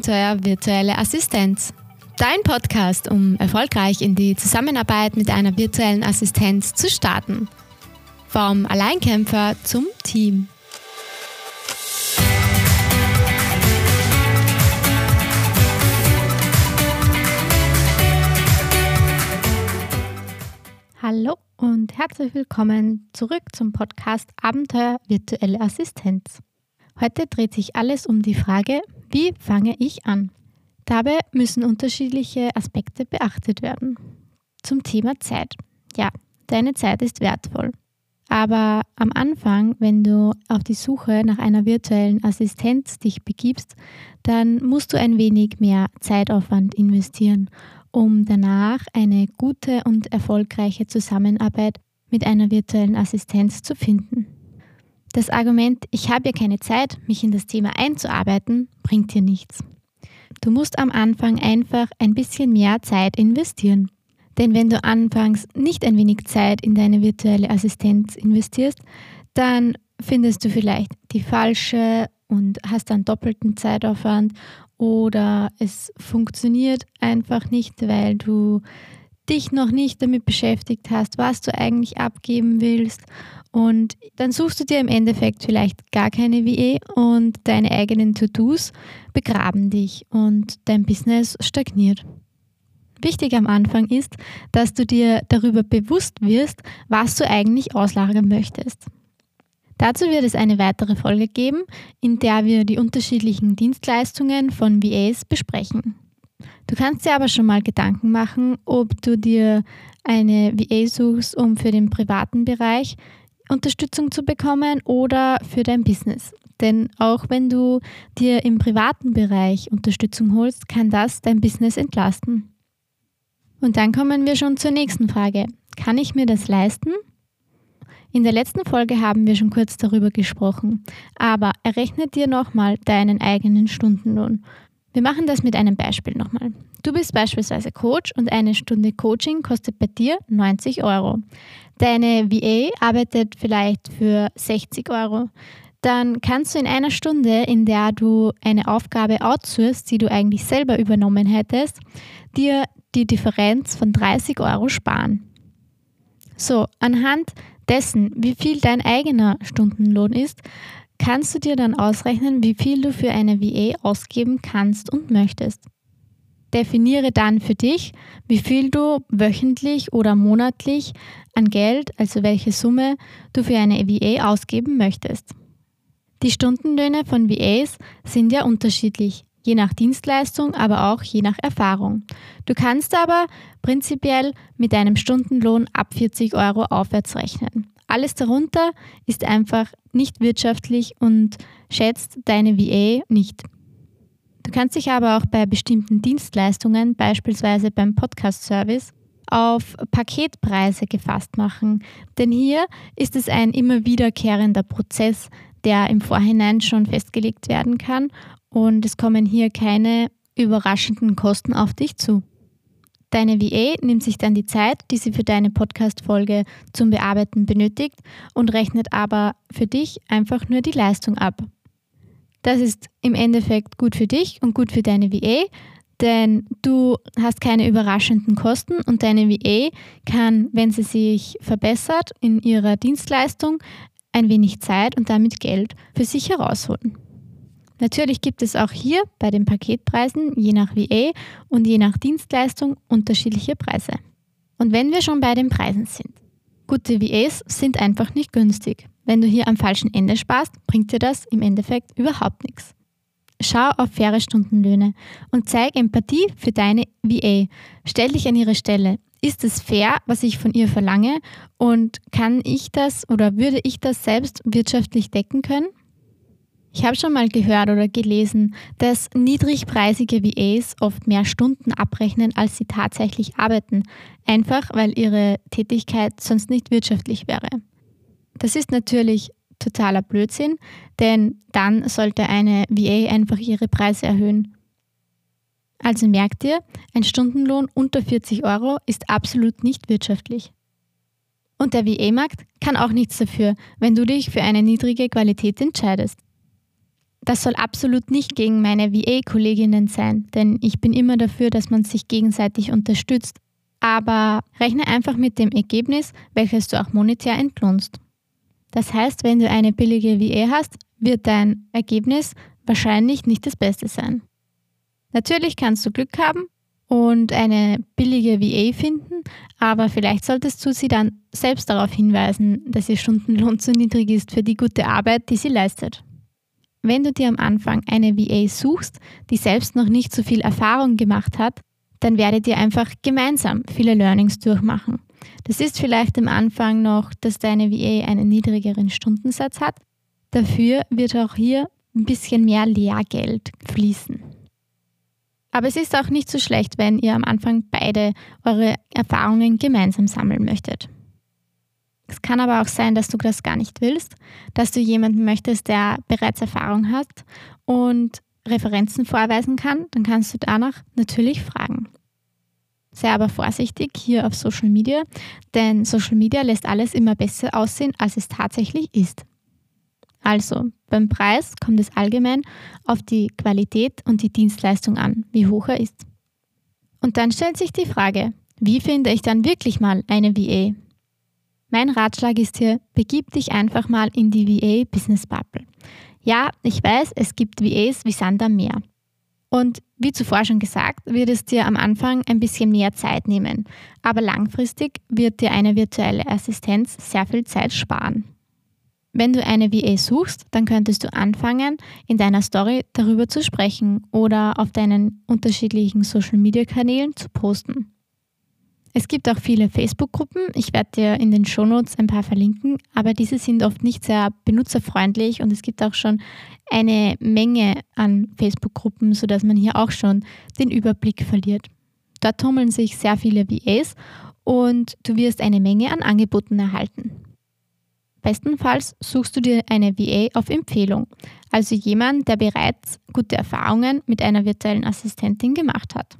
Abenteuer virtuelle Assistenz. Dein Podcast, um erfolgreich in die Zusammenarbeit mit einer virtuellen Assistenz zu starten. Vom Alleinkämpfer zum Team. Hallo und herzlich willkommen zurück zum Podcast Abenteuer virtuelle Assistenz. Heute dreht sich alles um die Frage, wie fange ich an? Dabei müssen unterschiedliche Aspekte beachtet werden. Zum Thema Zeit. Ja, deine Zeit ist wertvoll. Aber am Anfang, wenn du auf die Suche nach einer virtuellen Assistenz dich begibst, dann musst du ein wenig mehr Zeitaufwand investieren, um danach eine gute und erfolgreiche Zusammenarbeit mit einer virtuellen Assistenz zu finden. Das Argument, ich habe ja keine Zeit, mich in das Thema einzuarbeiten, bringt dir nichts. Du musst am Anfang einfach ein bisschen mehr Zeit investieren. Denn wenn du anfangs nicht ein wenig Zeit in deine virtuelle Assistenz investierst, dann findest du vielleicht die falsche und hast dann doppelten Zeitaufwand oder es funktioniert einfach nicht, weil du dich noch nicht damit beschäftigt hast, was du eigentlich abgeben willst und dann suchst du dir im Endeffekt vielleicht gar keine WE und deine eigenen To-Dos begraben dich und dein Business stagniert. Wichtig am Anfang ist, dass du dir darüber bewusst wirst, was du eigentlich auslagern möchtest. Dazu wird es eine weitere Folge geben, in der wir die unterschiedlichen Dienstleistungen von VAs besprechen. Du kannst dir aber schon mal Gedanken machen, ob du dir eine VA suchst, um für den privaten Bereich Unterstützung zu bekommen oder für dein Business. Denn auch wenn du dir im privaten Bereich Unterstützung holst, kann das dein Business entlasten. Und dann kommen wir schon zur nächsten Frage. Kann ich mir das leisten? In der letzten Folge haben wir schon kurz darüber gesprochen, aber errechne dir nochmal deinen eigenen Stundenlohn. Wir machen das mit einem Beispiel nochmal. Du bist beispielsweise Coach und eine Stunde Coaching kostet bei dir 90 Euro. Deine VA arbeitet vielleicht für 60 Euro. Dann kannst du in einer Stunde, in der du eine Aufgabe outsourcest, die du eigentlich selber übernommen hättest, dir die Differenz von 30 Euro sparen. So, anhand dessen, wie viel dein eigener Stundenlohn ist, kannst du dir dann ausrechnen, wie viel du für eine VA ausgeben kannst und möchtest. Definiere dann für dich, wie viel du wöchentlich oder monatlich an Geld, also welche Summe du für eine VA ausgeben möchtest. Die Stundenlöhne von VAs sind ja unterschiedlich, je nach Dienstleistung, aber auch je nach Erfahrung. Du kannst aber prinzipiell mit einem Stundenlohn ab 40 Euro aufwärts rechnen. Alles darunter ist einfach nicht wirtschaftlich und schätzt deine VA nicht. Du kannst dich aber auch bei bestimmten Dienstleistungen, beispielsweise beim Podcast-Service, auf Paketpreise gefasst machen. Denn hier ist es ein immer wiederkehrender Prozess, der im Vorhinein schon festgelegt werden kann und es kommen hier keine überraschenden Kosten auf dich zu. Deine VA nimmt sich dann die Zeit, die sie für deine Podcast-Folge zum Bearbeiten benötigt und rechnet aber für dich einfach nur die Leistung ab. Das ist im Endeffekt gut für dich und gut für deine VA, denn du hast keine überraschenden Kosten und deine VA kann, wenn sie sich verbessert in ihrer Dienstleistung, ein wenig Zeit und damit Geld für sich herausholen. Natürlich gibt es auch hier bei den Paketpreisen je nach VA und je nach Dienstleistung unterschiedliche Preise. Und wenn wir schon bei den Preisen sind. Gute VAs sind einfach nicht günstig. Wenn du hier am falschen Ende sparst, bringt dir das im Endeffekt überhaupt nichts. Schau auf faire Stundenlöhne und zeig Empathie für deine VA. Stell dich an ihre Stelle. Ist es fair, was ich von ihr verlange? Und kann ich das oder würde ich das selbst wirtschaftlich decken können? Ich habe schon mal gehört oder gelesen, dass niedrigpreisige VAs oft mehr Stunden abrechnen, als sie tatsächlich arbeiten, einfach weil ihre Tätigkeit sonst nicht wirtschaftlich wäre. Das ist natürlich totaler Blödsinn, denn dann sollte eine VA einfach ihre Preise erhöhen. Also merkt ihr, ein Stundenlohn unter 40 Euro ist absolut nicht wirtschaftlich. Und der VA-Markt kann auch nichts dafür, wenn du dich für eine niedrige Qualität entscheidest. Das soll absolut nicht gegen meine VA-Kolleginnen sein, denn ich bin immer dafür, dass man sich gegenseitig unterstützt. Aber rechne einfach mit dem Ergebnis, welches du auch monetär entlohnst. Das heißt, wenn du eine billige VA hast, wird dein Ergebnis wahrscheinlich nicht das Beste sein. Natürlich kannst du Glück haben und eine billige VA finden, aber vielleicht solltest du sie dann selbst darauf hinweisen, dass ihr Stundenlohn zu niedrig ist für die gute Arbeit, die sie leistet. Wenn du dir am Anfang eine VA suchst, die selbst noch nicht so viel Erfahrung gemacht hat, dann werdet ihr einfach gemeinsam viele Learnings durchmachen. Das ist vielleicht am Anfang noch, dass deine VA einen niedrigeren Stundensatz hat. Dafür wird auch hier ein bisschen mehr Lehrgeld fließen. Aber es ist auch nicht so schlecht, wenn ihr am Anfang beide eure Erfahrungen gemeinsam sammeln möchtet. Es kann aber auch sein, dass du das gar nicht willst, dass du jemanden möchtest, der bereits Erfahrung hat und Referenzen vorweisen kann, dann kannst du danach natürlich fragen. Sei aber vorsichtig hier auf Social Media, denn Social Media lässt alles immer besser aussehen, als es tatsächlich ist. Also, beim Preis kommt es allgemein auf die Qualität und die Dienstleistung an, wie hoch er ist. Und dann stellt sich die Frage, wie finde ich dann wirklich mal eine VA? Mein Ratschlag ist hier, begib dich einfach mal in die VA Business Bubble. Ja, ich weiß, es gibt VAs wie Sand am Meer. Und wie zuvor schon gesagt, wird es dir am Anfang ein bisschen mehr Zeit nehmen, aber langfristig wird dir eine virtuelle Assistenz sehr viel Zeit sparen. Wenn du eine VA suchst, dann könntest du anfangen, in deiner Story darüber zu sprechen oder auf deinen unterschiedlichen Social-Media-Kanälen zu posten. Es gibt auch viele Facebook-Gruppen. Ich werde dir in den Shownotes ein paar verlinken, aber diese sind oft nicht sehr benutzerfreundlich und es gibt auch schon eine Menge an Facebook-Gruppen, sodass man hier auch schon den Überblick verliert. Dort tummeln sich sehr viele VAs und du wirst eine Menge an Angeboten erhalten. Bestenfalls suchst du dir eine VA auf Empfehlung, also jemand, der bereits gute Erfahrungen mit einer virtuellen Assistentin gemacht hat.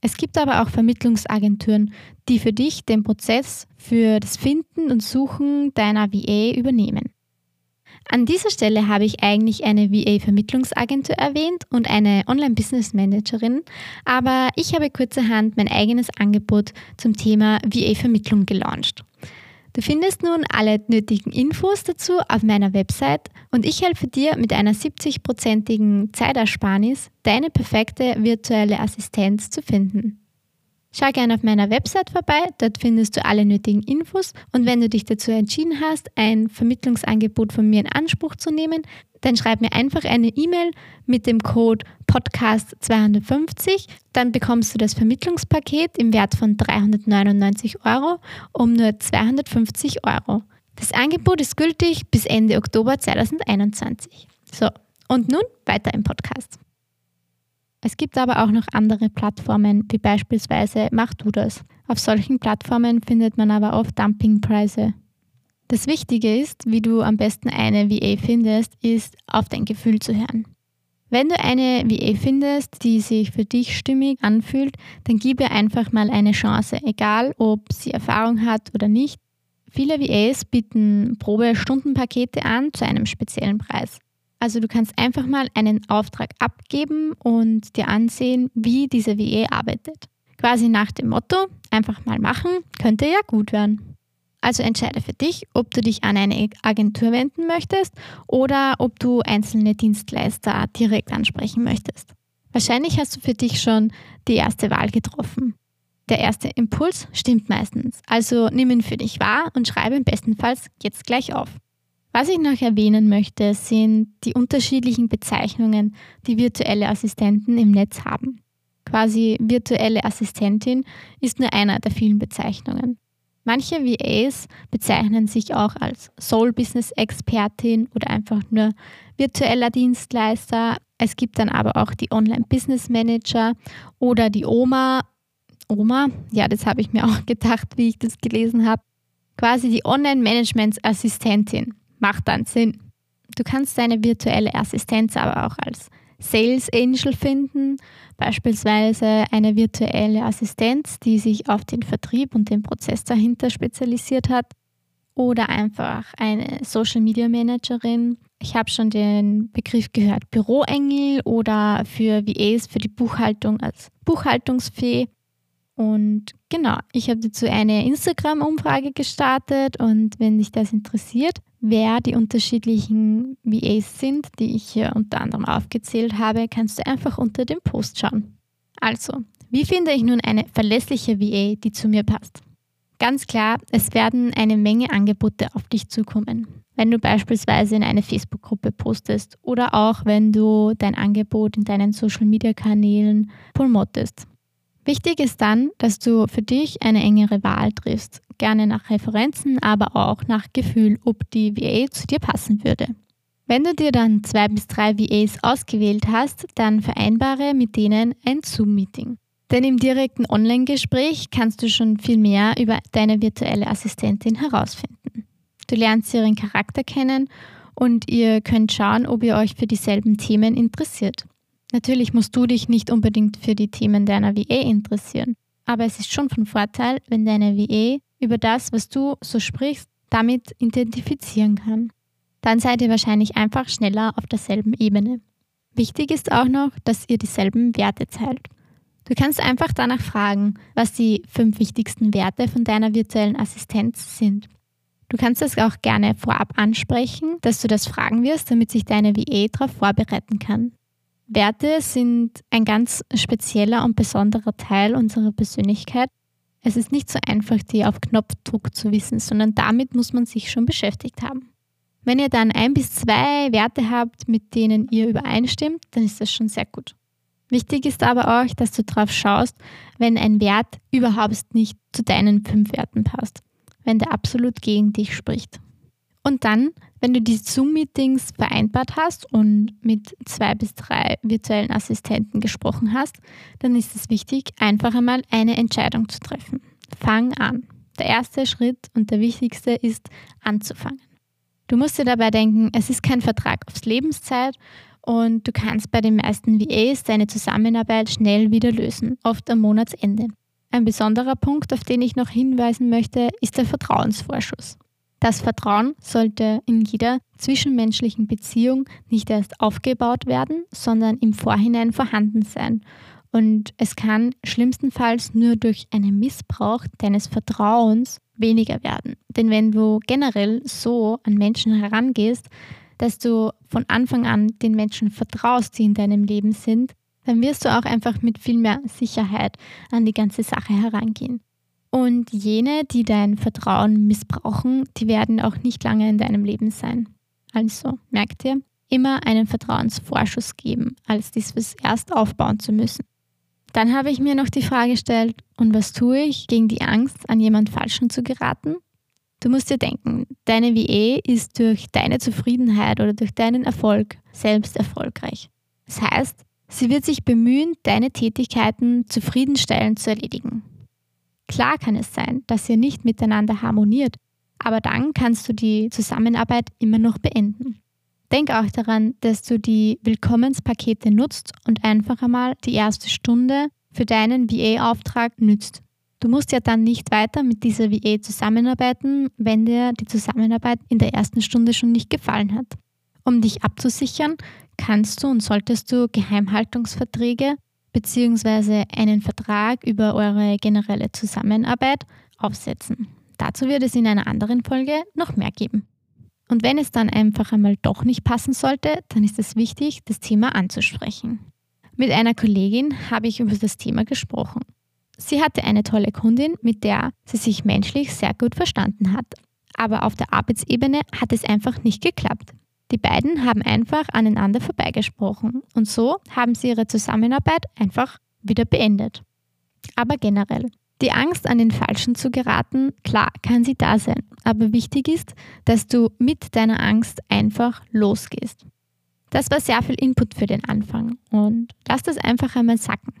Es gibt aber auch Vermittlungsagenturen, die für dich den Prozess für das Finden und Suchen deiner VA übernehmen. An dieser Stelle habe ich eigentlich eine VA-Vermittlungsagentur erwähnt und eine Online-Business-Managerin, aber ich habe kurzerhand mein eigenes Angebot zum Thema VA-Vermittlung gelauncht. Du findest nun alle nötigen Infos dazu auf meiner Website und ich helfe dir mit einer 70-prozentigen Zeitersparnis, deine perfekte virtuelle Assistenz zu finden. Schau gerne auf meiner Website vorbei, dort findest du alle nötigen Infos und wenn du dich dazu entschieden hast, ein Vermittlungsangebot von mir in Anspruch zu nehmen, dann schreib mir einfach eine E-Mail mit dem Code Podcast250. Dann bekommst du das Vermittlungspaket im Wert von 399 Euro um nur 250 Euro. Das Angebot ist gültig bis Ende Oktober 2021. So, und nun weiter im Podcast. Es gibt aber auch noch andere Plattformen, wie beispielsweise Mach du das. Auf solchen Plattformen findet man aber oft Dumpingpreise. Das Wichtige ist, wie du am besten eine VA findest, ist auf dein Gefühl zu hören. Wenn du eine VA findest, die sich für dich stimmig anfühlt, dann gib ihr einfach mal eine Chance, egal ob sie Erfahrung hat oder nicht. Viele VAs bieten Probestundenpakete an zu einem speziellen Preis. Also du kannst einfach mal einen Auftrag abgeben und dir ansehen, wie diese VA arbeitet. Quasi nach dem Motto, einfach mal machen, könnte ja gut werden. Also entscheide für dich, ob du dich an eine Agentur wenden möchtest oder ob du einzelne Dienstleister direkt ansprechen möchtest. Wahrscheinlich hast du für dich schon die erste Wahl getroffen. Der erste Impuls stimmt meistens, also nimm ihn für dich wahr und schreibe im bestenfalls jetzt gleich auf. Was ich noch erwähnen möchte, sind die unterschiedlichen Bezeichnungen, die virtuelle Assistenten im Netz haben. Quasi virtuelle Assistentin ist nur einer der vielen Bezeichnungen. Manche VAs bezeichnen sich auch als Soul Business Expertin oder einfach nur virtueller Dienstleister. Es gibt dann aber auch die Online Business Manager oder die Oma. Oma, ja, das habe ich mir auch gedacht, wie ich das gelesen habe. Quasi die Online Management Assistentin. Macht dann Sinn. Du kannst deine virtuelle Assistenz aber auch als Sales Angel finden, beispielsweise eine virtuelle Assistenz, die sich auf den Vertrieb und den Prozess dahinter spezialisiert hat, oder einfach eine Social Media Managerin, Ich habe schon den Begriff gehört, Büroengel oder für VAs für die Buchhaltung als Buchhaltungsfee. Und genau, ich habe dazu eine Instagram-Umfrage gestartet und wenn dich das interessiert, wer die unterschiedlichen VAs sind, die ich hier unter anderem aufgezählt habe, kannst du einfach unter dem Post schauen. Also, wie finde ich nun eine verlässliche VA, die zu mir passt? Ganz klar, es werden eine Menge Angebote auf dich zukommen. Wenn du beispielsweise in eine Facebook-Gruppe postest oder auch wenn du dein Angebot in deinen Social-Media-Kanälen promotest. Wichtig ist dann, dass du für dich eine engere Wahl triffst, gerne nach Referenzen, aber auch nach Gefühl, ob die VA zu dir passen würde. Wenn du dir dann zwei bis drei VAs ausgewählt hast, dann vereinbare mit denen ein Zoom-Meeting. Denn im direkten Online-Gespräch kannst du schon viel mehr über deine virtuelle Assistentin herausfinden. Du lernst ihren Charakter kennen und ihr könnt schauen, ob ihr euch für dieselben Themen interessiert. Natürlich musst du dich nicht unbedingt für die Themen deiner VA interessieren, aber es ist schon von Vorteil, wenn deine VA über das, was du so sprichst, damit identifizieren kann. Dann seid ihr wahrscheinlich einfach schneller auf derselben Ebene. Wichtig ist auch noch, dass ihr dieselben Werte teilt. Du kannst einfach danach fragen, was die fünf wichtigsten Werte von deiner virtuellen Assistenz sind. Du kannst das auch gerne vorab ansprechen, dass du das fragen wirst, damit sich deine VA darauf vorbereiten kann. Werte sind ein ganz spezieller und besonderer Teil unserer Persönlichkeit. Es ist nicht so einfach, die auf Knopfdruck zu wissen, sondern damit muss man sich schon beschäftigt haben. Wenn ihr dann ein bis zwei Werte habt, mit denen ihr übereinstimmt, dann ist das schon sehr gut. Wichtig ist aber auch, dass du darauf schaust, wenn ein Wert überhaupt nicht zu deinen fünf Werten passt, wenn der absolut gegen dich spricht. Und dann, wenn du die Zoom-Meetings vereinbart hast und mit zwei bis drei virtuellen Assistenten gesprochen hast, dann ist es wichtig, einfach einmal eine Entscheidung zu treffen. Fang an. Der erste Schritt und der wichtigste ist anzufangen. Du musst dir dabei denken, es ist kein Vertrag aufs Lebenszeit und du kannst bei den meisten VAs deine Zusammenarbeit schnell wieder lösen, oft am Monatsende. Ein besonderer Punkt, auf den ich noch hinweisen möchte, ist der Vertrauensvorschuss. Das Vertrauen sollte in jeder zwischenmenschlichen Beziehung nicht erst aufgebaut werden, sondern im Vorhinein vorhanden sein. Und es kann schlimmstenfalls nur durch einen Missbrauch deines Vertrauens weniger werden. Denn wenn du generell so an Menschen herangehst, dass du von Anfang an den Menschen vertraust, die in deinem Leben sind, dann wirst du auch einfach mit viel mehr Sicherheit an die ganze Sache herangehen. Und jene, die dein Vertrauen missbrauchen, die werden auch nicht lange in deinem Leben sein. Also, merkt ihr, immer einen Vertrauensvorschuss geben, als dieses erst aufbauen zu müssen. Dann habe ich mir noch die Frage gestellt, und was tue ich gegen die Angst, an jemand Falschen zu geraten? Du musst dir denken, deine VA ist durch deine Zufriedenheit oder durch deinen Erfolg selbst erfolgreich. Das heißt, sie wird sich bemühen, deine Tätigkeiten zufriedenstellend zu erledigen. Klar kann es sein, dass ihr nicht miteinander harmoniert, aber dann kannst du die Zusammenarbeit immer noch beenden. Denk auch daran, dass du die Willkommenspakete nutzt und einfach einmal die erste Stunde für deinen VA-Auftrag nützt. Du musst ja dann nicht weiter mit dieser VA zusammenarbeiten, wenn dir die Zusammenarbeit in der ersten Stunde schon nicht gefallen hat. Um dich abzusichern, kannst du und solltest du Geheimhaltungsverträge bzw. einen Vertrag über eure generelle Zusammenarbeit aufsetzen. Dazu wird es in einer anderen Folge noch mehr geben. Und wenn es dann einfach einmal doch nicht passen sollte, dann ist es wichtig, das Thema anzusprechen. Mit einer Kollegin habe ich über das Thema gesprochen. Sie hatte eine tolle Kundin, mit der sie sich menschlich sehr gut verstanden hat. Aber auf der Arbeitsebene hat es einfach nicht geklappt. Die beiden haben einfach aneinander vorbeigesprochen und so haben sie ihre Zusammenarbeit einfach wieder beendet. Aber generell, die Angst an den Falschen zu geraten, klar, kann sie da sein, aber wichtig ist, dass du mit deiner Angst einfach losgehst. Das war sehr viel Input für den Anfang und lass das einfach einmal sacken.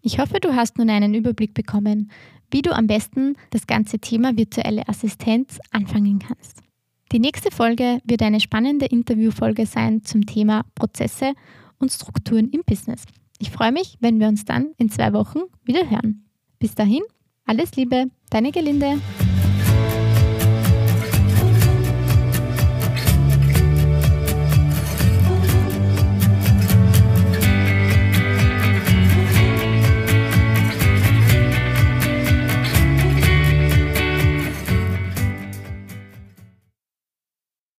Ich hoffe, du hast nun einen Überblick bekommen, wie du am besten das ganze Thema virtuelle Assistenz anfangen kannst. Die nächste Folge wird eine spannende Interviewfolge sein zum Thema Prozesse und Strukturen im Business. Ich freue mich, wenn wir uns dann in zwei Wochen wieder hören. Bis dahin, alles Liebe, deine Gelinde.